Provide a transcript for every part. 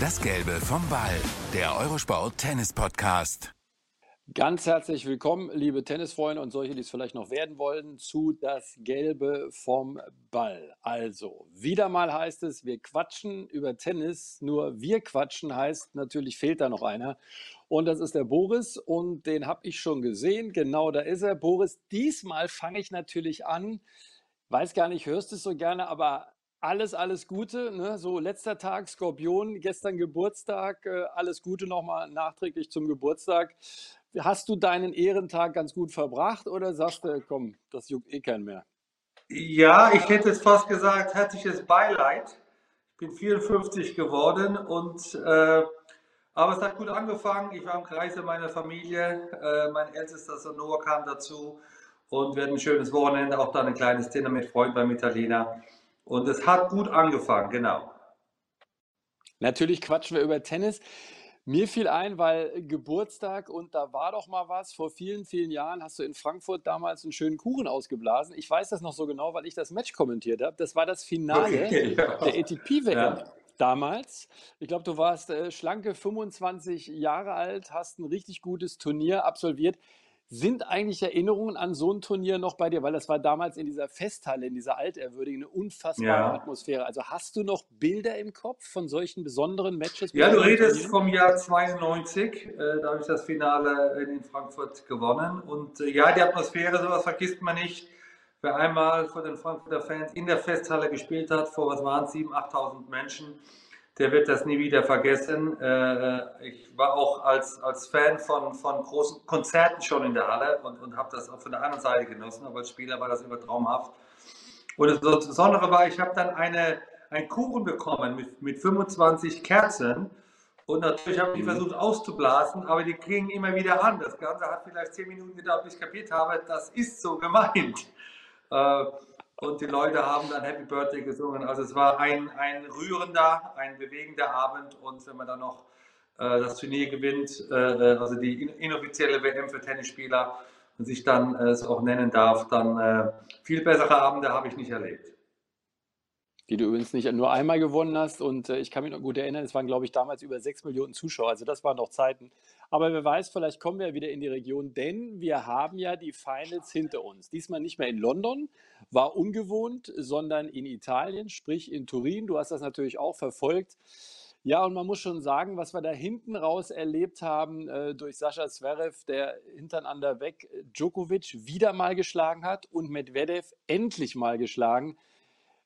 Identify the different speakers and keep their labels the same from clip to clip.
Speaker 1: Das Gelbe vom Ball, der Eurosport Tennis Podcast.
Speaker 2: Ganz herzlich willkommen, liebe Tennisfreunde und solche, die es vielleicht noch werden wollen, zu Das Gelbe vom Ball. Also, wieder mal heißt es, wir quatschen über Tennis, nur wir quatschen heißt, natürlich fehlt da noch einer. Und das ist der Boris und den habe ich schon gesehen. Genau, da ist er. Boris, diesmal fange ich natürlich an. Weiß gar nicht, hörst du es so gerne, aber alles, alles Gute. Ne? So letzter Tag, Skorpion, gestern Geburtstag. Äh, alles Gute nochmal nachträglich zum Geburtstag. Hast du deinen Ehrentag ganz gut verbracht oder sagst du, komm, das juckt eh keinen mehr?
Speaker 3: Ja, ich hätte es fast gesagt, herzliches Beileid. Ich bin 54 geworden und äh, aber es hat gut angefangen. Ich war im Kreise meiner Familie. Äh, mein ältester Sohn Noah kam dazu und wir hatten ein schönes Wochenende, auch dann ein kleines Dinner mit Freunden beim Italiener. Und es hat gut angefangen, genau.
Speaker 2: Natürlich quatschen wir über Tennis. Mir fiel ein, weil Geburtstag und da war doch mal was. Vor vielen, vielen Jahren hast du in Frankfurt damals einen schönen Kuchen ausgeblasen. Ich weiß das noch so genau, weil ich das Match kommentiert habe. Das war das Finale okay, ja. der ATP-WM. Ja. Damals, ich glaube, du warst äh, schlanke 25 Jahre alt, hast ein richtig gutes Turnier absolviert. Sind eigentlich Erinnerungen an so ein Turnier noch bei dir? Weil das war damals in dieser Festhalle, in dieser altehrwürdigen, eine unfassbare ja. Atmosphäre. Also hast du noch Bilder im Kopf von solchen besonderen Matches?
Speaker 3: Ja, du redest vom Jahr 92. Äh, da habe ich das Finale in Frankfurt gewonnen. Und äh, ja, die Atmosphäre, sowas vergisst man nicht. Wer einmal vor den Frankfurter Fans in der Festhalle gespielt hat, vor was waren es, 7.000, 8.000 Menschen, der wird das nie wieder vergessen. Äh, ich war auch als, als Fan von, von großen Konzerten schon in der Halle und, und habe das auch von der anderen Seite genossen, aber als Spieler war das immer traumhaft. Und das Besondere war, ich habe dann eine, einen Kuchen bekommen mit, mit 25 Kerzen und natürlich habe ich mhm. versucht auszublasen, aber die klingen immer wieder an. Das Ganze hat vielleicht 10 Minuten gedauert, bis ich kapiert habe, das ist so gemeint. Und die Leute haben dann Happy Birthday gesungen. Also es war ein, ein rührender, ein bewegender Abend und wenn man dann noch äh, das Turnier gewinnt, äh, äh also die inoffizielle WM für Tennisspieler und sich dann äh, es auch nennen darf, dann äh, viel bessere Abende habe ich nicht erlebt
Speaker 2: die du übrigens nicht nur einmal gewonnen hast. Und äh, ich kann mich noch gut erinnern, es waren, glaube ich, damals über sechs Millionen Zuschauer. Also das waren noch Zeiten. Aber wer weiß, vielleicht kommen wir wieder in die Region, denn wir haben ja die Finals hinter uns. Diesmal nicht mehr in London, war ungewohnt, sondern in Italien, sprich in Turin. Du hast das natürlich auch verfolgt. Ja, und man muss schon sagen, was wir da hinten raus erlebt haben äh, durch Sascha Zverev, der hintereinander weg Djokovic wieder mal geschlagen hat und Medvedev endlich mal geschlagen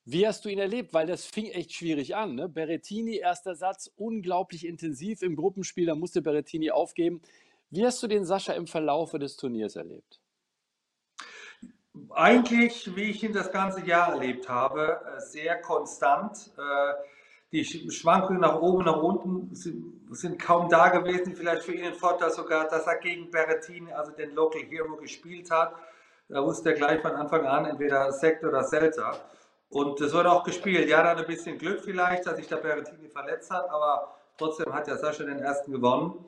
Speaker 2: wie hast du ihn erlebt? Weil das fing echt schwierig an. Ne? Berrettini, erster Satz, unglaublich intensiv im Gruppenspiel, da musste Berrettini aufgeben. Wie hast du den Sascha im Verlaufe des Turniers erlebt?
Speaker 3: Eigentlich, wie ich ihn das ganze Jahr erlebt habe, äh, sehr konstant. Äh, die Schwankungen nach oben, nach unten sind kaum da gewesen. Vielleicht für ihn ein Vorteil sogar, dass er gegen Berrettini, also den Local Hero, gespielt hat. Da wusste er gleich von Anfang an entweder Sekt oder Seltzer. Und es wurde auch gespielt. Ja, dann ein bisschen Glück vielleicht, dass sich der Berrettini verletzt hat, aber trotzdem hat ja Sascha den ersten gewonnen.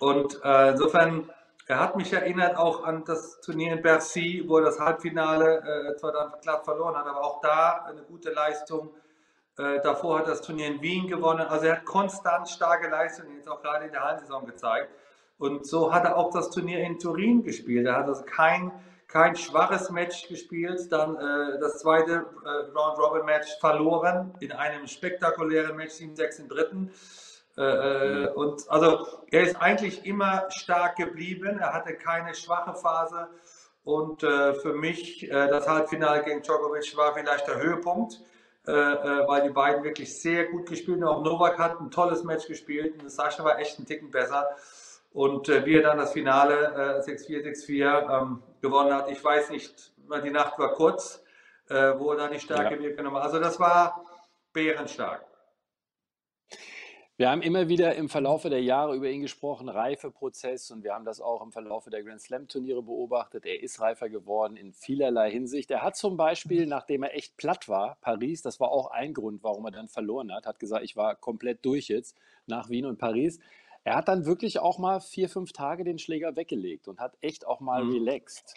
Speaker 3: Und äh, insofern, er hat mich erinnert auch an das Turnier in Bercy, wo er das Halbfinale äh, zwar dann glatt verloren hat, aber auch da eine gute Leistung. Äh, davor hat er das Turnier in Wien gewonnen. Also er hat konstant starke Leistungen jetzt auch gerade in der Halbsaison gezeigt. Und so hat er auch das Turnier in Turin gespielt. Er hat also kein kein schwaches Match gespielt, dann äh, das zweite äh, Round-Robin-Match verloren in einem spektakulären Match 7-6 im dritten. Äh, äh, und also er ist eigentlich immer stark geblieben, er hatte keine schwache Phase und äh, für mich äh, das Halbfinale gegen Djokovic war vielleicht der Höhepunkt, weil die beiden wirklich sehr gut gespielt haben. Auch Novak hat ein tolles Match gespielt und Sascha war echt ein Ticken besser. Und äh, wie er dann das Finale äh, 6-4, 6-4 ähm, gewonnen hat, ich weiß nicht, die Nacht war kurz, äh, wo er da die Stärke ja. mitgenommen hat. Also das war bärenstark.
Speaker 2: Wir haben immer wieder im Verlaufe der Jahre über ihn gesprochen, Reifeprozess, und wir haben das auch im Verlaufe der Grand Slam Turniere beobachtet. Er ist reifer geworden in vielerlei Hinsicht. Er hat zum Beispiel, nachdem er echt platt war, Paris, das war auch ein Grund, warum er dann verloren hat, hat gesagt, ich war komplett durch jetzt nach Wien und Paris. Er hat dann wirklich auch mal vier, fünf Tage den Schläger weggelegt und hat echt auch mal mhm. relaxed.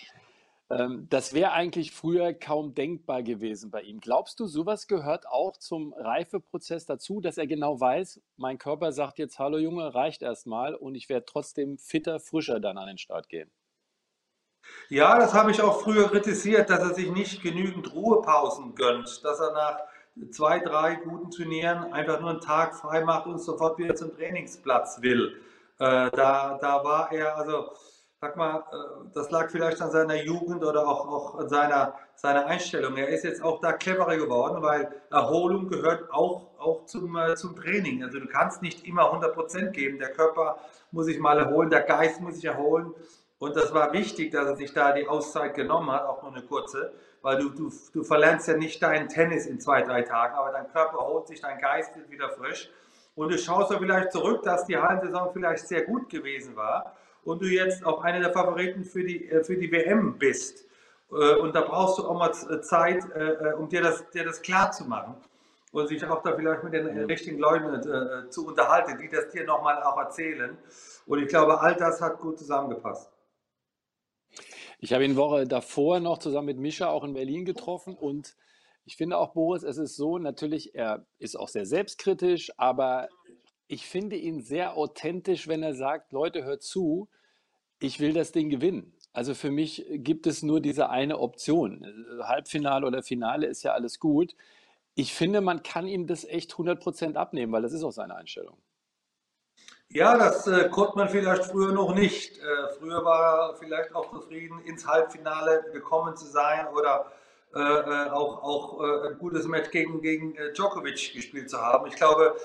Speaker 2: Ähm, das wäre eigentlich früher kaum denkbar gewesen bei ihm. Glaubst du, sowas gehört auch zum Reifeprozess dazu, dass er genau weiß, mein Körper sagt jetzt, hallo Junge, reicht erstmal und ich werde trotzdem fitter, frischer dann an den Start gehen?
Speaker 3: Ja, das habe ich auch früher kritisiert, dass er sich nicht genügend Ruhepausen gönnt, dass er nach zwei, drei guten Turnieren einfach nur einen Tag frei macht und sofort wieder zum Trainingsplatz will. Äh, da, da war er, also sag mal, äh, das lag vielleicht an seiner Jugend oder auch, auch an seiner, seiner Einstellung. Er ist jetzt auch da cleverer geworden, weil Erholung gehört auch, auch zum, äh, zum Training. Also du kannst nicht immer 100% geben. Der Körper muss sich mal erholen, der Geist muss sich erholen. Und das war wichtig, dass er sich da die Auszeit genommen hat, auch nur eine kurze, weil du, du, du verlernst ja nicht deinen Tennis in zwei, drei Tagen, aber dein Körper erholt sich, dein Geist wird wieder frisch. Und du schaust ja vielleicht zurück, dass die Hallensaison vielleicht sehr gut gewesen war und du jetzt auch einer der Favoriten für die, äh, für die WM bist. Äh, und da brauchst du auch mal äh, Zeit, um dir das, dir das klar zu machen und sich auch da vielleicht mit den richtigen Leuten zu unterhalten, die das dir nochmal auch erzählen. Und ich glaube, all das hat gut zusammengepasst.
Speaker 2: Ich habe ihn Woche davor noch zusammen mit Mischa auch in Berlin getroffen und ich finde auch, Boris, es ist so, natürlich, er ist auch sehr selbstkritisch, aber ich finde ihn sehr authentisch, wenn er sagt, Leute, hört zu, ich will das Ding gewinnen. Also für mich gibt es nur diese eine Option. Halbfinale oder Finale ist ja alles gut. Ich finde, man kann ihm das echt 100% abnehmen, weil das ist auch seine Einstellung.
Speaker 3: Ja, das äh, konnte man vielleicht früher noch nicht. Äh, früher war er vielleicht auch zufrieden, ins Halbfinale gekommen zu sein oder äh, äh auch, auch äh, ein gutes Match gegen, gegen äh, Djokovic gespielt zu haben. Ich glaube,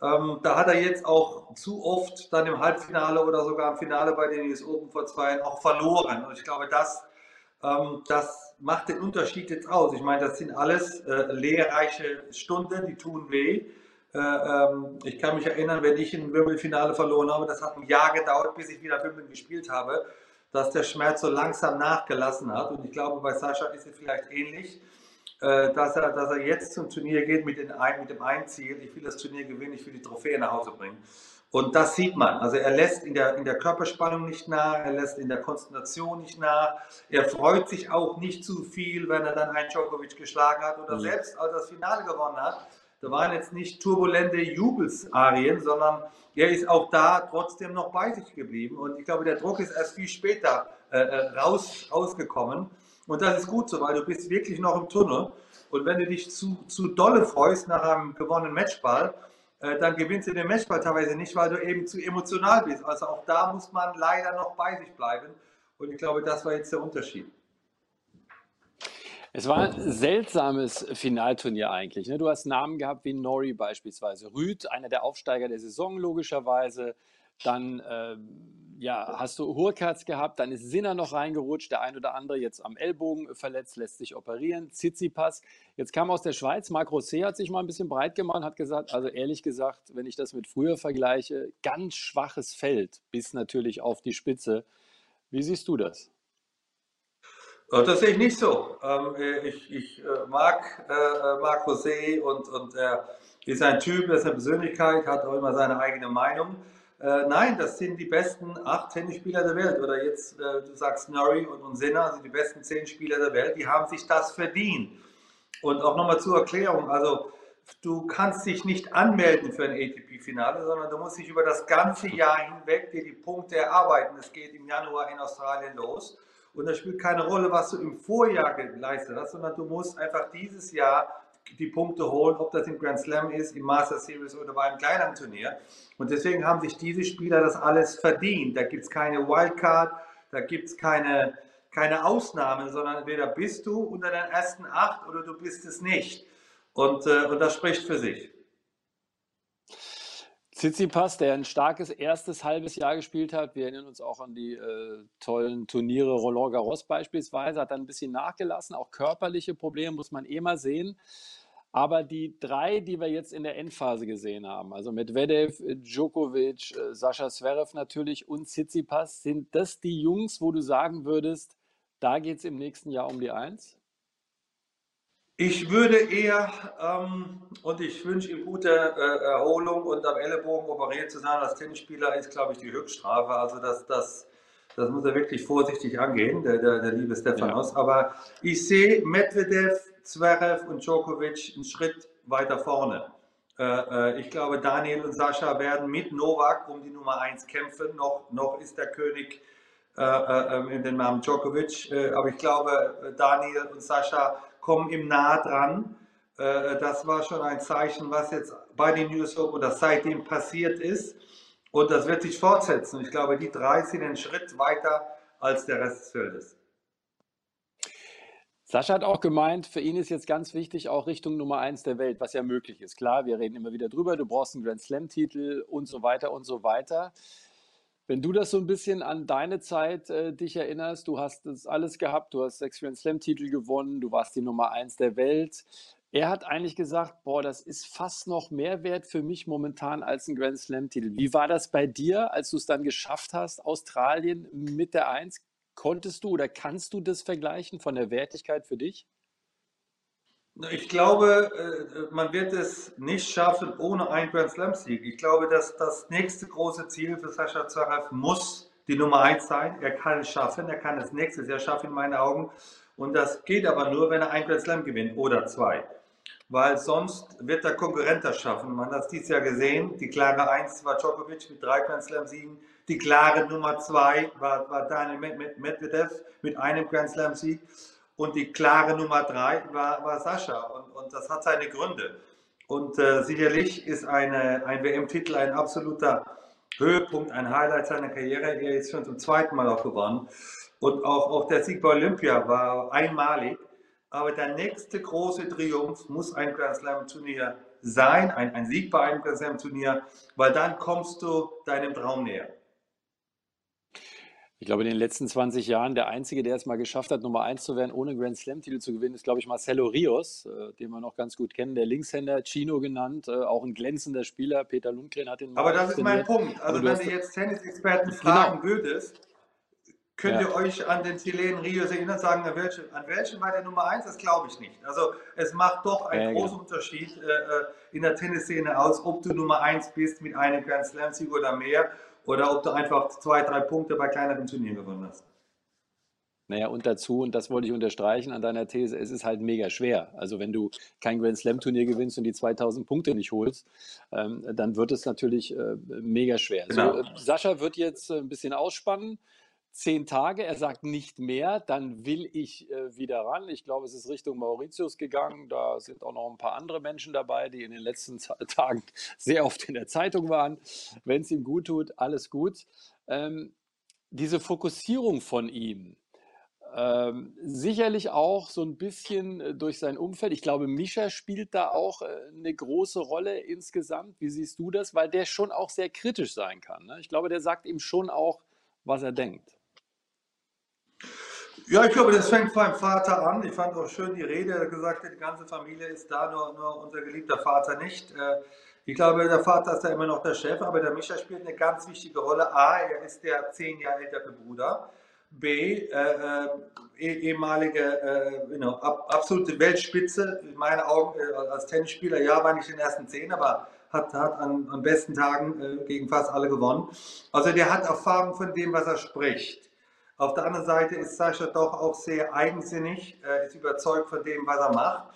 Speaker 3: ähm, da hat er jetzt auch zu oft dann im Halbfinale oder sogar im Finale bei den US Open vor zwei Jahren auch verloren. Und ich glaube, das, ähm, das macht den Unterschied jetzt aus. Ich meine, das sind alles lehrreiche Stunden, die tun weh. Äh, ähm, ich kann mich erinnern, wenn ich ein Wimbledon-Finale verloren habe, das hat ein Jahr gedauert, bis ich wieder Wimbledon gespielt habe, dass der Schmerz so langsam nachgelassen hat. Und ich glaube, bei Sascha ist es vielleicht ähnlich. Äh, dass er, dass er jetzt zum Turnier geht mit, den, mit dem einen Ziel, ich will das Turnier gewinnen, ich will die Trophäe nach Hause bringen. Und das sieht man. Also er lässt in der, in der Körperspannung nicht nach, er lässt in der Konzentration nicht nach. Er freut sich auch nicht zu viel, wenn er dann einen Djokovic geschlagen hat oder mhm. selbst als er das Finale gewonnen hat. Da waren jetzt nicht turbulente Jubelsarien, sondern er ist auch da trotzdem noch bei sich geblieben. Und ich glaube, der Druck ist erst viel später äh, äh raus, rausgekommen. Und das ist gut so, weil du bist wirklich noch im Tunnel. Und wenn du dich zu, zu dolle freust nach einem gewonnenen Matchball, äh, dann gewinnst du den Matchball teilweise nicht, weil du eben zu emotional bist. Also auch da muss man leider noch bei sich bleiben. Und ich glaube, das war jetzt der Unterschied.
Speaker 2: Es war ein seltsames Finalturnier eigentlich. Ne? Du hast Namen gehabt wie Nori beispielsweise, Rüd, einer der Aufsteiger der Saison logischerweise, dann äh, ja, hast du Hurkacz gehabt, dann ist Sinner noch reingerutscht, der ein oder andere jetzt am Ellbogen verletzt, lässt sich operieren, Tsitsipas. Jetzt kam aus der Schweiz, Marc Rosé hat sich mal ein bisschen breit gemacht, hat gesagt, also ehrlich gesagt, wenn ich das mit früher vergleiche, ganz schwaches Feld bis natürlich auf die Spitze. Wie siehst du das?
Speaker 3: Das sehe ich nicht so. Ähm, ich, ich äh, mag äh, Marc Rosé und, und er ist ein Typ, er ist eine Persönlichkeit, hat auch immer seine eigene Meinung. Äh, nein, das sind die besten acht Tennisspieler der Welt. Oder jetzt, äh, du sagst Murray und, und Sinner, also die besten zehn Spieler der Welt, die haben sich das verdient. Und auch nochmal zur Erklärung, also du kannst dich nicht anmelden für ein ATP-Finale, sondern du musst dich über das ganze Jahr hinweg dir die Punkte erarbeiten. Es geht im Januar in Australien los. Und das spielt keine Rolle, was du im Vorjahr geleistet hast, sondern du musst einfach dieses Jahr die Punkte holen, ob das im Grand Slam ist, im Master Series oder bei einem kleineren Turnier. Und deswegen haben sich diese Spieler das alles verdient. Da gibt es keine Wildcard, da gibt es keine, keine Ausnahmen, sondern entweder bist du unter den ersten acht oder du bist es nicht. Und, äh, und das spricht für sich.
Speaker 2: Tsitsipas, der ein starkes erstes halbes Jahr gespielt hat, wir erinnern uns auch an die äh, tollen Turniere Roland Garros beispielsweise, hat dann ein bisschen nachgelassen, auch körperliche Probleme muss man eh mal sehen. Aber die drei, die wir jetzt in der Endphase gesehen haben, also Medvedev, Djokovic, äh, Sascha Zverev natürlich und Tsitsipas, sind das die Jungs, wo du sagen würdest, da geht es im nächsten Jahr um die Eins?
Speaker 3: Ich würde eher, ähm, und ich wünsche ihm gute äh, Erholung und am Ellenbogen operiert zu sein als Tennisspieler ist, glaube ich, die Höchststrafe. Also das, das, Das muss er wirklich vorsichtig angehen, der, der, der liebe Stefanos. Ja. Aber ich sehe Medvedev, Zverev und Djokovic einen Schritt weiter vorne. Äh, äh, ich glaube, Daniel und Sascha werden mit Novak um die Nummer 1 kämpfen. Noch, noch ist der König äh, ähm, in den Namen Djokovic. aber ich glaube, Daniel und Sascha kommen ihm nah dran. das war schon ein Zeichen, was jetzt bei den News Open oder seitdem passiert ist. Und das wird sich fortsetzen. Ich glaube, die drei sind einen Schritt weiter als der Rest des Feldes.
Speaker 2: Sascha hat auch gemeint, für ihn ist jetzt ganz wichtig auch Richtung Nummer eins der Welt, was ja möglich ist. Klar, wir reden immer wieder drüber, du brauchst einen Grand Slam-Titel und so weiter und so weiter. Wenn du das so ein bisschen an deine Zeit äh, dich erinnerst, du hast das alles gehabt, du hast sechs Grand Slam-Titel gewonnen, du warst die Nummer eins der Welt. Er hat eigentlich gesagt, boah, das ist fast noch mehr wert für mich momentan als ein Grand Slam-Titel. Wie war das bei dir, als du es dann geschafft hast, Australien mit der Eins? Konntest du oder kannst du das vergleichen von der Wertigkeit für dich?
Speaker 3: Ich glaube, äh, man wird es nicht schaffen ohne einen Grand Slam Sieg. Ich glaube, dass das nächste große Ziel für Sascha Zverev muss die Nummer 1 sein. Er kann es schaffen, er kann es nächstes Jahr schaffen in meinen Augen. Und das geht aber nur, wenn er einen Grand Slam gewinnt oder zwei. Weil sonst wird der Konkurrent das schaffen. Man hat es dieses Jahr gesehen. Die klare 1 war Djokovic mit drei Grand Slam Siegen. Die klare Nummer zwei war, war Daniel Medvedev mit einem Grand Slam Sieg. Und die klare Nummer drei war, war Sascha. Und, und das hat seine Gründe. Und äh, sicherlich ist eine, ein WM-Titel ein absoluter Höhepunkt, ein Highlight seiner Karriere. Er ist schon zum zweiten Mal auch gewonnen. Und auch, auch der Sieg bei Olympia war einmalig. Aber der nächste große Triumph muss ein Grand Slam Turnier sein, ein, ein Sieg bei einem Grand Slam Turnier, weil dann kommst du deinem Traum näher.
Speaker 2: Ich glaube, in den letzten 20 Jahren der Einzige, der es mal geschafft hat, Nummer 1 zu werden, ohne Grand Slam-Titel zu gewinnen, ist, glaube ich, Marcelo Rios, äh, den wir noch ganz gut kennen, der Linkshänder, Chino genannt, äh, auch ein glänzender Spieler. Peter Lundgren hat ihn.
Speaker 3: Aber das ist mein Punkt. Also, wenn du jetzt Tennisexperten genau. fragen genau. würdest, könnt ja. ihr euch an den Chilen Rios erinnern, sagen, an welchem, an welchem war der Nummer 1? Das glaube ich nicht. Also, es macht doch einen ja, großen genau. Unterschied äh, äh, in der Tennisszene aus, ob du Nummer 1 bist mit einem Grand Slam-Sieg oder mehr oder ob du einfach zwei, drei Punkte bei kleineren Turnieren gewonnen hast.
Speaker 2: Naja, und dazu, und das wollte ich unterstreichen an deiner These, es ist halt mega schwer. Also wenn du kein Grand Slam-Turnier gewinnst und die 2000 Punkte nicht holst, ähm, dann wird es natürlich äh, mega schwer. Genau. So, äh, Sascha wird jetzt äh, ein bisschen ausspannen zehn Tage, er sagt nicht mehr, dann will ich äh, wieder ran. Ich glaube, es ist Richtung Mauritius gegangen. Da sind auch noch ein paar andere Menschen dabei, die in den letzten Tagen sehr oft in der Zeitung waren. Wenn es ihm gut tut, alles gut. Ähm, diese Fokussierung von ihm, ähm, sicherlich auch so ein bisschen äh, durch sein Umfeld. Ich glaube, Mischa spielt da auch äh, eine große Rolle insgesamt. Wie siehst du das? Weil der schon auch sehr kritisch sein kann. Ne? Ich glaube, der sagt ihm schon auch, was er denkt.
Speaker 3: Ja, ich glaube, das fängt beim Vater an. Ich fand auch schön die Rede, er gesagt hat, die ganze Familie ist da, nur, nur unser geliebter Vater nicht. Äh, ich glaube, der Vater ist ja immer noch der Chef, aber der Micha spielt eine ganz wichtige Rolle. A, er ist der zehn Jahre ältere Bruder. B, äh, äh, ehemalige, äh, you know, ab, absolute Weltspitze, in meinen Augen äh, als Tennisspieler. Ja, war nicht in den ersten zehn, aber hat, hat an, an besten Tagen äh, gegen fast alle gewonnen. Also der hat Erfahrung von dem, was er spricht. Auf der anderen Seite ist Sascha doch auch sehr eigensinnig, äh, ist überzeugt von dem, was er macht.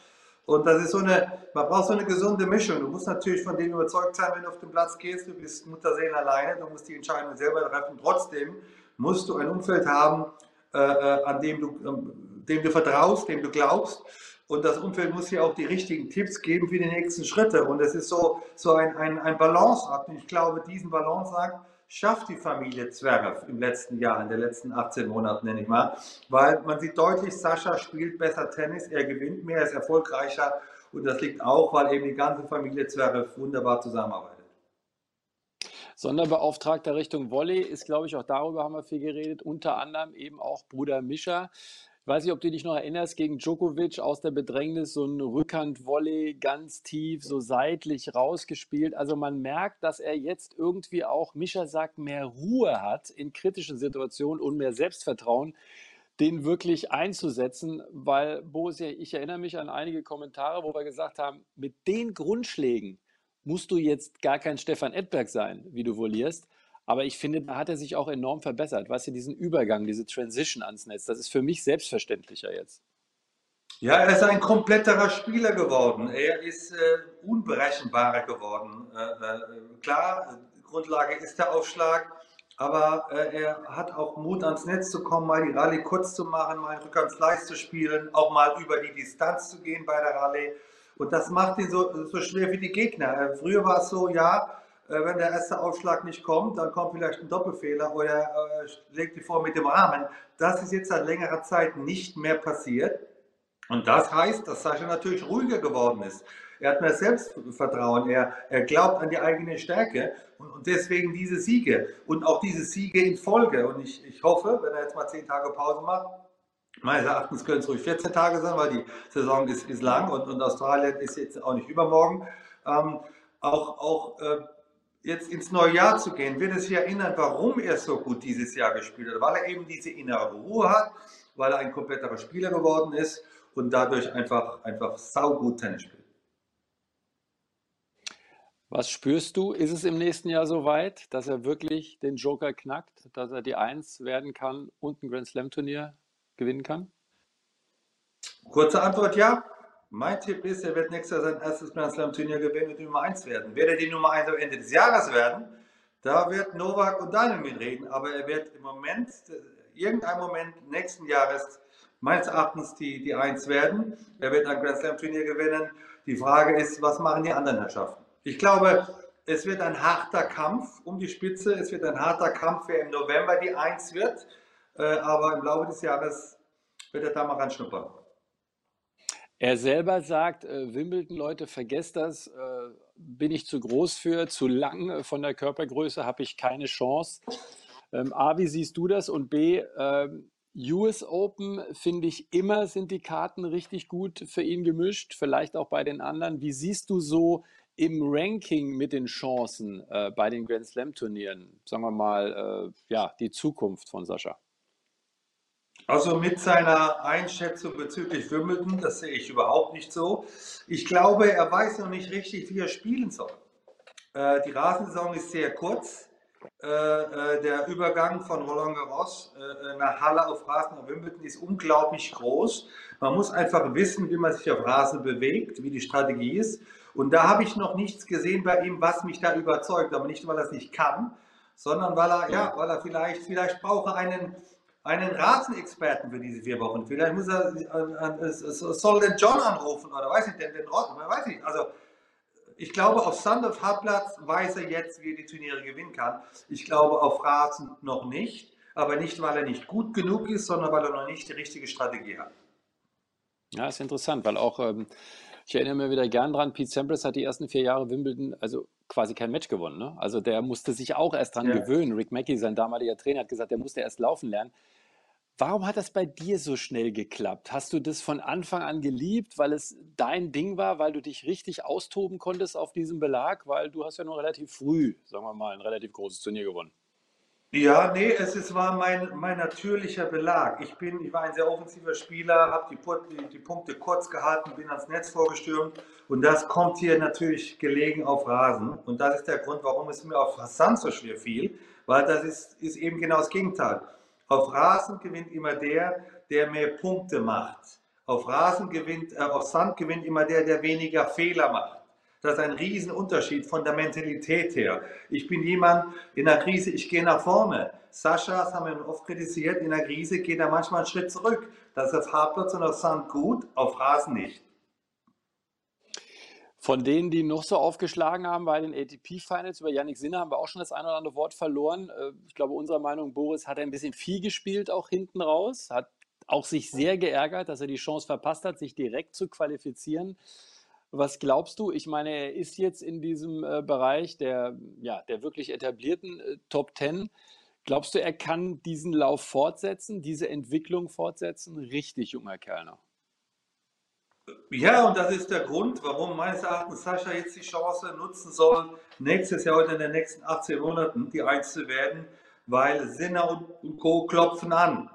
Speaker 3: Und das ist so eine, man braucht so eine gesunde Mischung. Du musst natürlich von dem überzeugt sein, wenn du auf den Platz gehst, du bist Mutterseelen alleine, du musst die Entscheidung selber treffen. Trotzdem musst du ein Umfeld haben, äh, äh an dem du, ähm, dem du vertraust, dem du glaubst. Und das Umfeld muss dir auch die richtigen Tipps geben für die nächsten Schritte. Und es ist so, so ein, ein, ein Balanceakt. Und ich glaube, diesen Balanceakt schafft die Familie Zverev im letzten Jahr, in den letzten 18 Monaten, nenne ich mal. Weil man sieht deutlich, Sascha spielt besser Tennis, er gewinnt mehr, er ist erfolgreicher. Und das liegt auch, weil eben die ganze Familie Zverev wunderbar zusammenarbeitet.
Speaker 2: Sonderbeauftragter Richtung Volley ist, glaube ich, auch darüber haben wir viel geredet, unter anderem eben auch Bruder Mischa. Ich weiß nicht, ob du dich noch erinnerst, gegen Djokovic aus der Bedrängnis so ein Rückhand-Volley ganz tief, so seitlich rausgespielt. Also man merkt, dass er jetzt irgendwie auch, Mischa sagt, mehr Ruhe hat in kritischen Situationen und mehr Selbstvertrauen, den wirklich einzusetzen, weil, Boris, ich erinnere mich an einige Kommentare, wo wir gesagt haben, mit den Grundschlägen musst du jetzt gar kein Stefan Edberg sein, wie du volierst, Aber ich finde, da hat er sich auch enorm verbessert. Weißt du, diesen Übergang, diese Transition ans Netz, das ist für mich selbstverständlicher jetzt.
Speaker 3: Ja, er ist ein kompletterer Spieler geworden. Er ist äh, unberechenbarer geworden. Äh, äh, klar, Grundlage ist der Aufschlag, aber äh, er hat auch Mut ans Netz zu kommen, mal die Rallye kurz zu machen, mal Rückhandsleist zu spielen, auch mal über die Distanz zu gehen bei der Rallye. Und das macht ihn so, so schwer für die Gegner. Äh, früher war es so, ja, wenn der erste Aufschlag nicht kommt, dann kommt vielleicht ein Doppelfehler oder äh, legt die vor mit dem Rahmen. Das ist jetzt seit längerer Zeit nicht mehr passiert. Und das heißt, dass Sascha natürlich ruhiger geworden ist. Er hat mehr Selbstvertrauen, er, er glaubt an die eigene Stärke und, und, deswegen diese Siege und auch diese Siege in Folge. Und ich, ich hoffe, wenn er jetzt mal zehn Tage Pause macht, meines Erachtens können es ruhig 14 Tage sein, weil die Saison ist, ist lang und, und Australien ist jetzt auch nicht übermorgen. Ähm, auch auch äh, jetzt ins neue Jahr zu gehen, wird es sich erinnern, warum er so gut dieses Jahr gespielt hat, weil er eben diese innere Ruhe hat, weil er ein kompletterer Spieler geworden ist und dadurch einfach, einfach saugut Tennis spielt.
Speaker 2: Was spürst du? Ist es im nächsten Jahr soweit, dass er wirklich den Joker knackt, dass er die Eins werden kann und ein Grand Slam Turnier gewinnen kann?
Speaker 3: Kurze Antwort: Ja. Mein Tipp ist, er wird nächstes Jahr sein erstes Grand Slam Turnier gewinnen und die Nummer 1 werden. Wird er die Nummer 1 am Ende des Jahres werden, da wird Novak und Daniel mitreden, aber er wird im Moment, irgendein Moment nächsten Jahres meines Erachtens die, die Eins werden. Er wird ein Grand Slam Turnier gewinnen. Die Frage ist, was machen die anderen Herrschaften? Ich glaube, es wird ein harter Kampf um die Spitze. Es wird ein harter Kampf, wer im November die Eins wird. Äh, aber im Laufe des Jahres wird er da mal ranschnuppern.
Speaker 2: Er selber sagt, äh, Wimbledon, Leute, vergesst das, äh, bin ich zu groß für, zu lang äh, von der Körpergröße, habe ich keine Chance. Ähm, A, wie siehst du das? Und B, ähm, US Open finde ich immer sind die Karten richtig gut für ihn gemischt, vielleicht auch bei den anderen. Wie siehst du so im Ranking mit den Chancen äh, bei den Grand Slam Turnieren, sagen wir mal, äh, ja, die Zukunft von Sascha?
Speaker 3: Also mit seiner Einschätzung bezüglich Wimbledon, das sehe ich überhaupt nicht so. Ich glaube, er weiß noch nicht richtig, wie er spielen soll. Äh, die Rasensaison ist sehr kurz. Äh, äh, der Übergang von Roland Garros äh, nach Halle auf Rasen auf Wimbledon ist unglaublich groß. Man muss einfach wissen, wie man sich auf Rasen bewegt, wie die Strategie ist. Und da habe ich noch nichts gesehen bei ihm, was mich da überzeugt. Aber nicht, weil er es nicht kann, sondern weil er, ja, weil er vielleicht, vielleicht brauche einen, einen Rasenexperten für diese vier Wochen. Vielleicht muss er, äh, soll den John anrufen oder weiß ich, den, den Rott, weiß ich. Also, ich glaube, auf Sand auf Hartplatz weiß er jetzt, wie er die Turniere gewinnen kann. Ich glaube, auf Rasen noch nicht. Aber nicht, weil er nicht gut genug ist, sondern weil er noch nicht die richtige Strategie hat.
Speaker 2: Ja, ist interessant, weil auch, ähm, ich erinnere mich wieder gern dran, Pete Sampras hat die ersten vier Jahre Wimbledon, also quasi kein Match gewonnen. Ne? Also der musste sich auch erst dran ja. gewöhnen. Rick Mackey, sein damaliger Trainer, hat gesagt, der musste erst laufen lernen. Warum hat das bei dir so schnell geklappt? Hast du das von Anfang an geliebt, weil es dein Ding war, weil du dich richtig austoben konntest auf diesem Belag? Weil du hast ja nur relativ früh, sagen wir mal, ein relativ großes Turnier gewonnen.
Speaker 3: Ja, nee, es ist, war mein, mein natürlicher Belag. Ich, bin, ich war ein sehr offensiver Spieler, habe die, die, die Punkte kurz gehalten, bin ans Netz vorgestürmt und das kommt hier natürlich gelegen auf Rasen. Und das ist der Grund, warum es mir auf Sand so schwer fiel, weil das ist, ist eben genau das Gegenteil. Auf Rasen gewinnt immer der, der mehr Punkte macht. Auf Rasen gewinnt, äh, auf Sand gewinnt immer der, der weniger Fehler macht. Das ist ein Riesenunterschied von der Mentalität her. Ich bin jemand in der Krise, ich gehe nach vorne. Sascha, das haben wir oft kritisiert, in der Krise geht er manchmal einen Schritt zurück. Das ist auf Hartplatz und auf Sand gut, auf Rasen nicht.
Speaker 2: Von denen, die noch so aufgeschlagen haben bei den ATP-Finals, über Yannick Sinner haben wir auch schon das ein oder andere Wort verloren. Äh, ich glaube, unserer Meinung, Boris hat ein bisschen viel gespielt, auch hinten raus, hat auch sich sehr geärgert, dass er die Chance verpasst hat, sich direkt zu qualifizieren. Was glaubst du? Ich meine, er ist jetzt in diesem äh, Bereich der, ja, der wirklich etablierten äh, Top Ten. Glaubst du, er kann diesen Lauf fortsetzen, diese Entwicklung fortsetzen? Richtig junger Kerl noch.
Speaker 3: Ja, und das ist der Grund, warum meines Erachtens Sascha jetzt die Chance nutzen soll, nächstes Jahr oder in den nächsten 18 Monaten die Eins zu werden, weil Sinner und Co. klopfen an.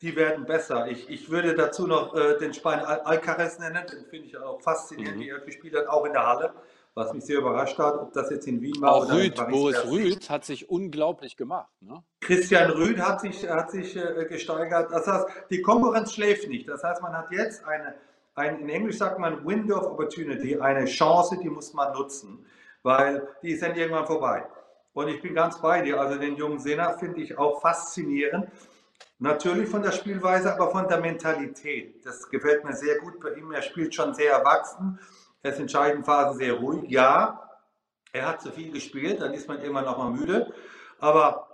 Speaker 3: Die werden besser. Ich, ich würde dazu noch äh, den Al Alcaraz nennen, den finde ich auch faszinierend, mhm. wie er gespielt hat, auch in der Halle, was mich sehr überrascht hat, ob das jetzt in Wien war
Speaker 2: Auch
Speaker 3: oder in
Speaker 2: Rüd,
Speaker 3: Paris.
Speaker 2: Boris. Rüd hat sich unglaublich gemacht. Ne?
Speaker 3: Christian Rüd hat sich, hat sich äh, gesteigert. Das heißt, die Konkurrenz schläft nicht. Das heißt, man hat jetzt eine, ein, in Englisch sagt man Window of Opportunity, eine Chance, die muss man nutzen, weil die ist dann irgendwann vorbei. Und ich bin ganz bei dir. Also den jungen Sena finde ich auch faszinierend. Natürlich von der Spielweise, aber von der Mentalität. Das gefällt mir sehr gut bei ihm. Er spielt schon sehr erwachsen. Er ist in entscheidenden Phasen sehr ruhig. Ja, er hat zu viel gespielt, dann ist man immer noch mal müde. Aber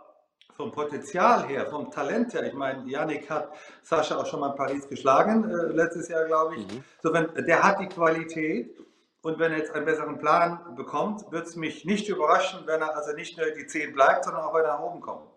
Speaker 3: vom Potenzial her, vom Talent her, ich meine, Yannick hat Sascha auch schon mal in Paris geschlagen, äh, letztes Jahr, glaube ich.
Speaker 2: Mhm.
Speaker 3: So, wenn, der hat die Qualität. Und wenn er jetzt einen besseren Plan bekommt, wird es mich nicht überraschen, wenn er also nicht nur die 10 bleibt, sondern auch weiter nach oben kommt.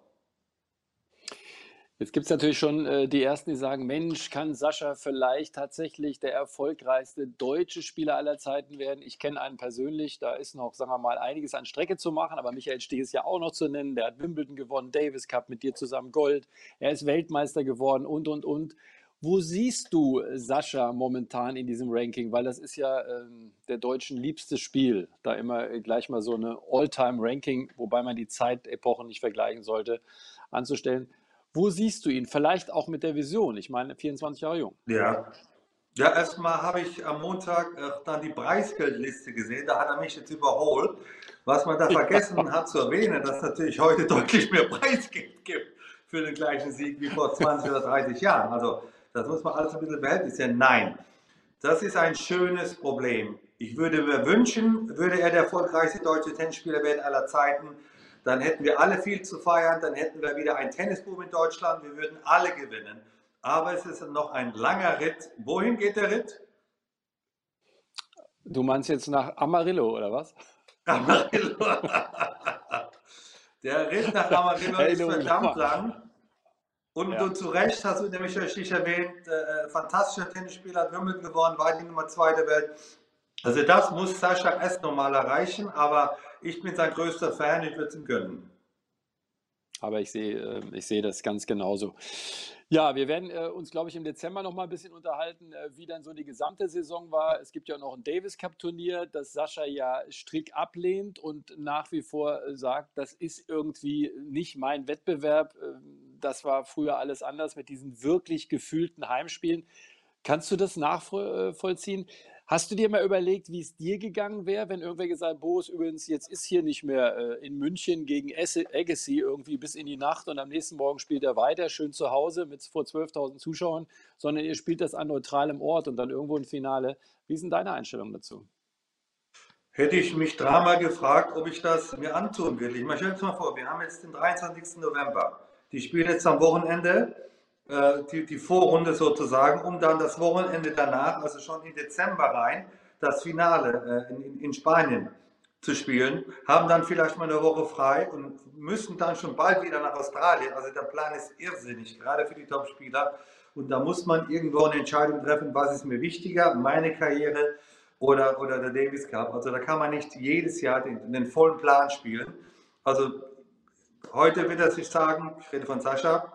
Speaker 2: Jetzt gibt es natürlich schon äh, die Ersten, die sagen, Mensch, kann Sascha vielleicht tatsächlich der erfolgreichste deutsche Spieler aller Zeiten werden? Ich kenne einen persönlich, da ist noch, sagen wir mal, einiges an Strecke zu machen, aber Michael Steh ist ja auch noch zu nennen, der hat Wimbledon gewonnen, Davis Cup mit dir zusammen Gold, er ist Weltmeister geworden und, und, und. Wo siehst du Sascha momentan in diesem Ranking? Weil das ist ja ähm, der Deutschen liebstes Spiel, da immer gleich mal so eine All-Time-Ranking, wobei man die Zeitepochen nicht vergleichen sollte, anzustellen. Wo siehst du ihn? Vielleicht auch mit der Vision. Ich meine, 24 Jahre jung.
Speaker 3: Ja. Ja, erstmal habe ich am Montag äh, dann die Preisgeldliste gesehen. Da hat er mich jetzt überholt. Was man da vergessen hat zu erwähnen, dass es natürlich heute deutlich mehr Preisgeld gibt für den gleichen Sieg wie vor 20 oder 30 Jahren. Also, das muss man alles ein bisschen ja nein. Das ist ein schönes Problem. Ich würde mir wünschen, würde er der erfolgreichste deutsche Tennisspieler werden aller Zeiten. Dann hätten wir alle viel zu feiern, dann hätten wir wieder einen Tennisboom in Deutschland, wir würden alle gewinnen. Aber es ist noch ein langer Ritt. Wohin geht der Ritt?
Speaker 2: Du meinst jetzt nach Amarillo oder was?
Speaker 3: Amarillo. der Ritt nach Amarillo ist verdammt lang. Und
Speaker 2: Ja.
Speaker 3: du zu Recht hast du nämlich richtig erwähnt, äh, fantastischer Tennisspieler, hat Wimbledon gewonnen, war die Nummer zwei der Welt. Also das muss Sascha erst nochmal erreichen, aber ich bin sein größter Fan, ich würde es ihm gönnen.
Speaker 2: Aber ich sehe, äh, ich sehe das ganz genauso. Ja, wir werden äh, uns, glaube ich, im Dezember noch mal ein bisschen unterhalten, äh, wie dann so die gesamte Saison war. Es gibt ja noch ein Davis Cup Turnier, das Sascha ja strikt ablehnt und nach wie vor äh, sagt, das ist irgendwie nicht mein Wettbewerb. Ähm, Das war früher alles anders mit diesen wirklich gefühlten Heimspielen. Kannst du das nachvollziehen? Hast du dir mal überlegt, wie es dir gegangen wäre, wenn irgendwer gesagt hat, Boris, übrigens, jetzt ist hier nicht mehr äh, in München gegen Agassi irgendwie bis in die Nacht und am nächsten Morgen spielt er weiter, schön zu Hause mit vor 12.000 Zuschauern, sondern ihr spielt das an neutralem Ort und dann irgendwo ein Finale. Wie sind deine Einstellungen dazu?
Speaker 3: Hätte ich mich dreimal gefragt, ob ich das mir antun will. Ich mache jetzt mal vor, wir haben jetzt den 23. November. Die spielen jetzt am Wochenende, äh, die, die Vorrunde sozusagen, um dann das Wochenende danach, also schon in Dezember rein, das Finale äh, in, in, in Spanien zu spielen, haben dann vielleicht mal eine Woche frei und müssen dann schon bald wieder nach Australien. Also der Plan ist irrsinnig, gerade für die Topspieler. Und da muss man irgendwo eine Entscheidung treffen, was ist mir wichtiger, meine Karriere oder, oder der Davis Cup. Also da kann man nicht jedes Jahr den, den vollen Plan spielen. Also heute wird er sich sagen, ich rede von Sascha,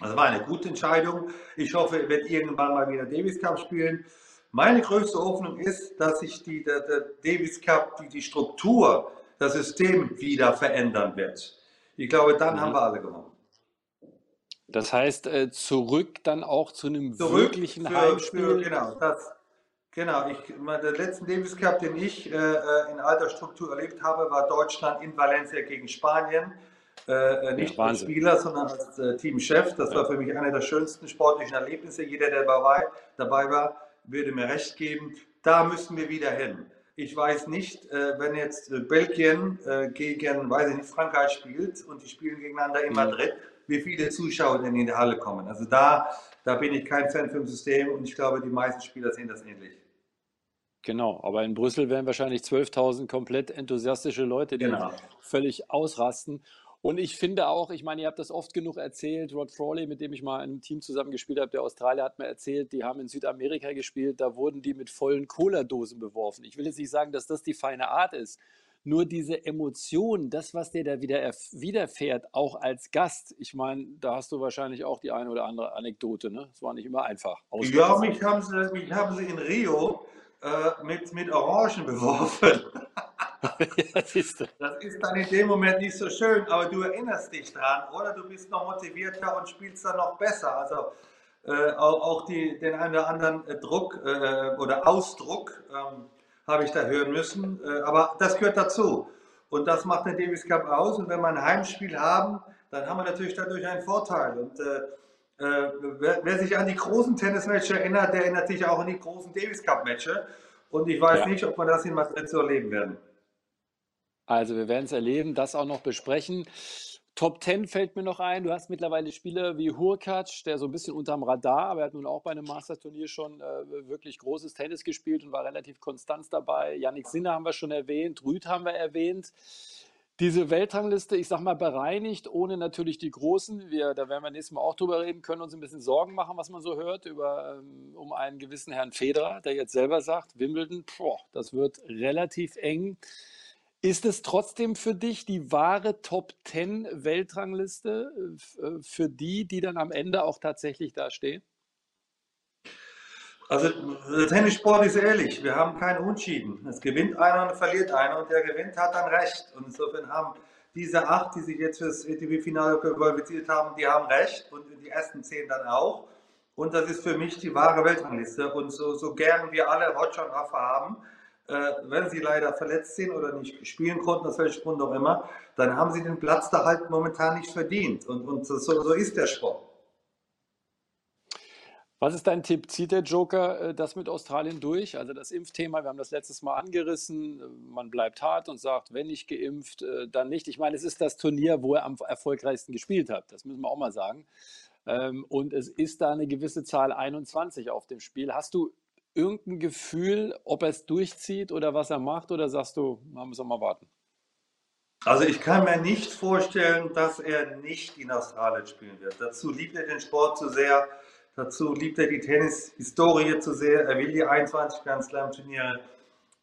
Speaker 3: das war eine gute Entscheidung. Ich hoffe, er wird irgendwann mal wieder Davis Cup spielen. Meine größte Hoffnung ist, dass sich die, der, der Davis Cup, die, die Struktur, das System wieder verändern wird. Ich glaube, dann
Speaker 2: Mhm.
Speaker 3: haben wir alle gewonnen.
Speaker 2: Das heißt, äh, zurück dann auch zu einem
Speaker 3: Zurück
Speaker 2: wirklichen
Speaker 3: für,
Speaker 2: Heimspiel.
Speaker 3: Für, genau, das, genau. Ich, der letzten Davis Cup, den ich äh, äh, in alter Struktur erlebt habe, war Deutschland in Valencia gegen Spanien. Äh, äh, nicht als
Speaker 2: Wahnsinn.
Speaker 3: Spieler, sondern als äh, Teamchef. Das war für mich einer der schönsten sportlichen Erlebnisse. Jeder, der dabei, dabei war, würde mir recht geben. Da müssen wir wieder hin. Ich weiß nicht, äh, wenn jetzt äh, Belgien äh, gegen, weiß ich nicht, Frankreich spielt und die spielen gegeneinander in
Speaker 2: Mhm.
Speaker 3: Madrid, wie viele Zuschauer denn in die Halle kommen. Also da, da bin ich kein Fan vom System und ich glaube, die meisten Spieler sehen das ähnlich.
Speaker 2: Genau, aber in Brüssel wären wahrscheinlich 12.000 komplett enthusiastische Leute, die
Speaker 3: Genau.
Speaker 2: völlig ausrasten. Und ich finde auch, ich meine, ihr habt das oft genug erzählt, Rod Frawley, mit dem ich mal in einem Team zusammengespielt habe, der Australier, hat mir erzählt, die haben in Südamerika gespielt, da wurden die mit vollen Cola-Dosen beworfen. Ich will jetzt nicht sagen, dass das die feine Art ist. Nur diese Emotion, das, was dir da wieder erf- widerfährt, auch als Gast, ich meine, da hast du wahrscheinlich auch die eine oder andere Anekdote, ne? Es war nicht immer einfach.
Speaker 3: Ja, mich haben sie, mich haben sie in Rio äh, mit, mit Orangen beworfen. das, ist dann in dem Moment nicht so schön, aber du erinnerst dich dran oder du bist noch motivierter und spielst dann noch besser. Also äh, auch, auch die, den einen oder anderen äh, Druck äh, oder Ausdruck ähm, habe ich da hören müssen, äh, aber das gehört dazu. Und das macht den Davis Cup aus. Und wenn wir ein Heimspiel haben, dann haben wir natürlich dadurch einen Vorteil. Und äh, äh, wer, wer, sich an die großen Tennismatches erinnert, der erinnert sich auch an die großen Davis Cup Matches. Und ich weiß ja. nicht, ob wir das in Madrid so erleben werden.
Speaker 2: Also wir werden es erleben, das auch noch besprechen. Top 10 fällt mir noch ein. Du hast mittlerweile Spieler wie Hurkacz, der so ein bisschen unterm Radar, aber er hat nun auch bei einem Masterturnier schon äh, wirklich großes Tennis gespielt und war relativ konstant dabei. Yannick Sinner haben wir schon erwähnt, Rüd haben wir erwähnt. Diese Weltrangliste, ich sag mal, bereinigt, ohne natürlich die Großen. Wir, da werden wir nächstes Mal auch drüber reden, können uns ein bisschen Sorgen machen, was man so hört, über, ähm, um einen gewissen Herrn Federer, der jetzt selber sagt, Wimbledon, boah, das wird relativ eng. Ist es trotzdem für dich die wahre Top 10 Weltrangliste äh, äh, für die, die dann am Ende auch tatsächlich da stehen?
Speaker 3: Also der Tennissport ist ehrlich, wir haben keinen Unschieden. Es gewinnt einer und verliert einer und der gewinnt hat dann recht. Und insofern haben diese acht, die sich jetzt fürs ETV-Finale qualifiziert haben, die haben recht und die ersten zehn dann auch. Und das ist für mich die wahre Weltrangliste. Und so, so gern wir alle Roger und Rafa haben, wenn sie leider verletzt sind oder nicht spielen konnten, aus welchem Grund auch immer, dann haben sie den Platz da halt momentan nicht verdient. Und, und so, so ist der Sport.
Speaker 2: Was ist dein Tipp? Zieht der Joker äh, das mit Australien durch? Also das Impfthema, wir haben das letztes Mal angerissen. Man bleibt hart und sagt, wenn nicht geimpft, äh, dann nicht. Ich meine, es ist das Turnier, wo er am erfolgreichsten gespielt hat. Das müssen wir auch mal sagen. Ähm, und es ist da eine gewisse Zahl 21 auf dem Spiel. Hast du irgendein Gefühl, ob er es durchzieht oder was er macht? Oder sagst du, man muss auch mal warten?
Speaker 3: Also ich kann mir nicht vorstellen, dass er nicht in Australien spielen wird. Dazu liebt er den Sport zu sehr. Dazu liebt er die Tennis-Historie zu sehr. Er will die 21 Grand Slam-Turniere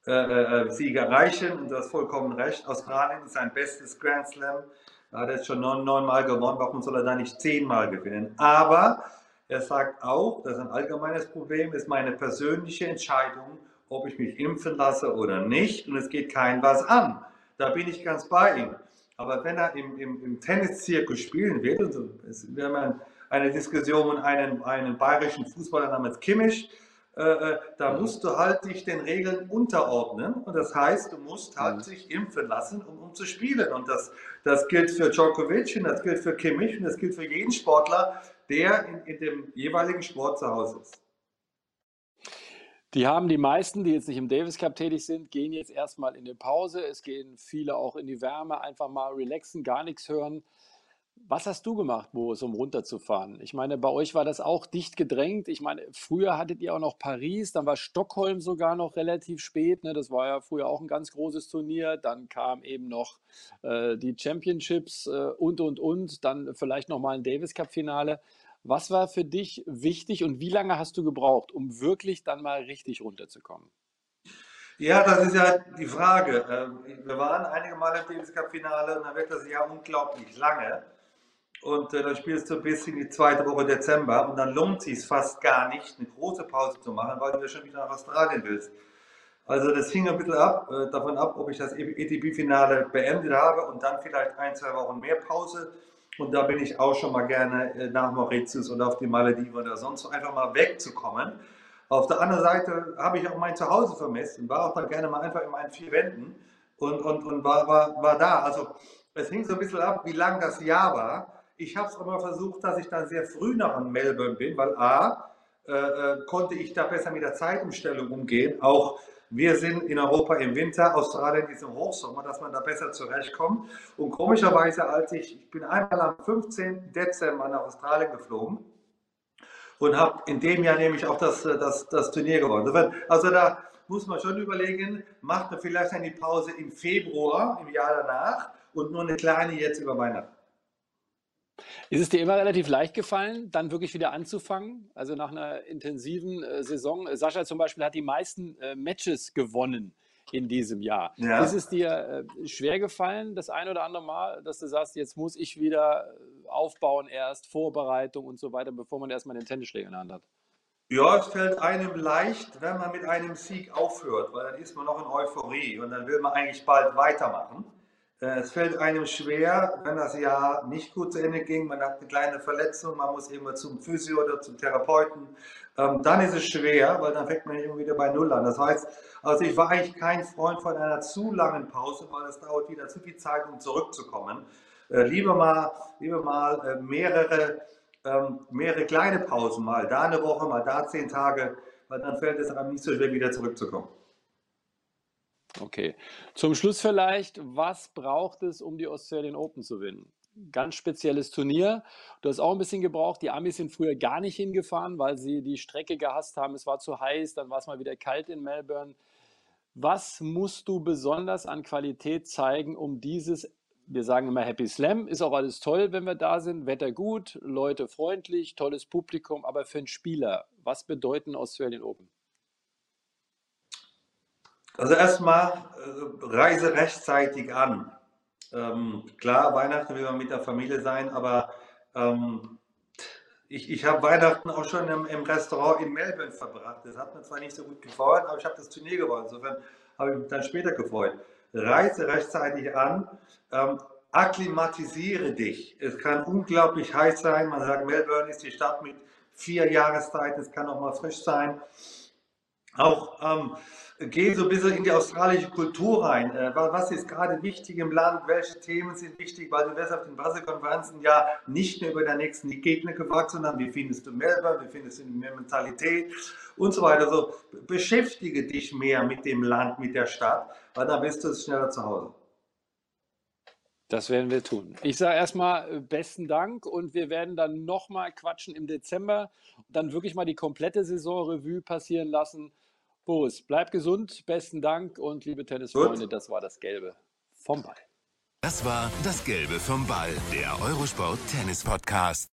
Speaker 3: äh, äh, äh, Siege erreichen. Und du hast vollkommen recht. Australien ist sein bestes Grand Slam. Er hat jetzt schon neun, neun Mal gewonnen. Warum soll er da nicht zehnmal gewinnen? Aber er sagt auch, das ist ein allgemeines Problem, ist meine persönliche Entscheidung, ob ich mich impfen lasse oder nicht. Und es geht kein was an. Da bin ich ganz bei ihm. Aber wenn er im, im, im Tenniszirkus spielen will, und so, wir haben eine Diskussion mit einem, einem bayerischen Fußballer namens Kimmich, äh, äh, da musst du halt dich den Regeln unterordnen. Und das heißt, du musst halt sich impfen lassen, um, um zu spielen. Und das, das gilt für Djokovic und das gilt für Kimmich und das gilt für jeden Sportler, der in, in dem jeweiligen Sport zu Hause ist.
Speaker 2: Die haben die meisten, die jetzt nicht im Davis Cup tätig sind, gehen jetzt erstmal in die Pause. Es gehen viele auch in die Wärme, einfach mal relaxen, gar nichts hören. Was hast du gemacht, Boris, um runterzufahren? Ich meine, bei euch war das auch dicht gedrängt. Ich meine, früher hattet ihr auch noch Paris, dann war Stockholm sogar noch relativ spät. Ne? Das war ja früher auch ein ganz großes Turnier. Dann kam eben noch äh, die Championships äh, und, und, und. Dann vielleicht nochmal ein Davis Cup-Finale. Was war für dich wichtig und wie lange hast du gebraucht, um wirklich dann mal richtig runterzukommen?
Speaker 3: Ja, das ist ja die Frage. Ähm, wir waren einige Mal im Davis Cup-Finale und dann wird das ja unglaublich lange und äh, dann spielst du bis in die zweite Woche Dezember und dann lohnt es sich fast gar nicht, eine große Pause zu machen, weil du ja schon wieder nach Australien willst. Also das hing ein bisschen ab, äh, davon ab, ob ich das ETP-Finale beendet habe und dann vielleicht ein, zwei Wochen mehr Pause. Und da bin ich auch schon mal gerne äh, nach Mauritius oder auf die Malediven oder sonst so einfach mal wegzukommen. Auf der anderen Seite habe ich auch mein Zuhause vermisst und war auch dann gerne mal einfach in meinen vier Wänden und, und, und war, war, war da. Also es hing so ein bisschen ab, wie lang das Jahr war. Ich habe es aber versucht, dass ich dann sehr früh noch in Melbourne bin, weil A, äh, äh, konnte ich da besser mit der Zeitumstellung umgehen. Auch wir sind in Europa im Winter, Australien ist im Hochsommer, dass man da besser zurechtkommt. Und komischerweise, als ich, ich bin einmal am 15. Dezember nach Australien geflogen und habe in dem Jahr nämlich auch das, das, das Turnier gewonnen. Also da muss man schon überlegen, macht man vielleicht eine Pause im Februar, im Jahr danach und nur eine kleine jetzt über Weihnachten.
Speaker 2: Ist es dir immer relativ leicht gefallen, dann wirklich wieder anzufangen? Also nach einer intensiven äh, Saison. Sascha zum Beispiel hat die meisten äh, Matches gewonnen in diesem Jahr. Ja. Ist es dir äh, schwer gefallen, das ein oder andere Mal, dass du sagst, jetzt muss ich wieder äh, aufbauen erst, Vorbereitung und so weiter, bevor man erstmal den Tennisschläger in der Hand hat?
Speaker 3: Ja, es fällt einem leicht, wenn man mit einem Sieg aufhört, weil dann ist man noch in Euphorie und dann will man eigentlich bald weitermachen. Äh, es fällt einem schwer, wenn das Jahr nicht gut zu Ende ging, man hat eine kleine Verletzung, man muss immer zum Physio oder zum Therapeuten. Ähm, dann ist es schwer, weil dann fängt man immer wieder bei Null an. Das heißt, also ich war eigentlich kein Freund von einer zu langen Pause, weil es dauert wieder zu viel Zeit, um zurückzukommen. Äh, lieber mal, lieber mal äh, mehrere ähm, mehrere kleine Pausen, mal da eine Woche, mal da zehn Tage, weil dann fällt es einem nicht so schwer, wieder zurückzukommen.
Speaker 2: Okay. Zum Schluss vielleicht, was braucht es, um die Australian Open zu gewinnen? Ganz spezielles Turnier. Du hast auch ein bisschen gebraucht. Die Amis sind früher gar nicht hingefahren, weil sie die Strecke gehasst haben. Es war zu heiß, dann war es mal wieder kalt in Melbourne. Was musst du besonders an Qualität zeigen, um dieses wir sagen immer Happy Slam, ist auch alles toll, wenn wir da sind, Wetter gut, Leute freundlich, tolles Publikum, aber für einen Spieler, was bedeuten Australian Open?
Speaker 3: Also erstmal äh, reise rechtzeitig an. Ähm, klar, Weihnachten will man mit der Familie sein, aber ähm, ich, ich habe Weihnachten auch schon im, im, Restaurant in Melbourne verbracht. Das hat mir zwar nicht so gut gefreut, aber ich habe das Turnier gewonnen. Insofern habe ich mich dann später gefreut reise rechtzeitig an, ähm, akklimatisiere dich. Es kann unglaublich heiß sein. Man sagt, Melbourne ist die Stadt mit vier Jahreszeiten. Es kann auch mal frisch sein. Auch ähm, geh so ein bisschen in die australische Kultur rein. Äh, was ist gerade wichtig im Land? Welche Themen sind wichtig? Weil du wirst auf den Pressekonferenzen ja nicht nur über den nächsten Gegner gefragt, sondern wie findest du Melbourne? Wie findest du die Mentalität? Und so weiter. So beschäftige dich mehr mit dem Land, mit der Stadt, weil dann bist du schneller zu Hause.
Speaker 2: Das werden wir tun. Ich sage erstmal äh, besten Dank und wir werden dann nochmal quatschen im Dezember dann wirklich mal die komplette Saisonrevue passieren lassen. Boris, bleib gesund, besten Dank und liebe Tennisfreunde, das war das Gelbe vom Ball.
Speaker 1: Das war das Gelbe vom Ball, der Eurosport Tennis Podcast.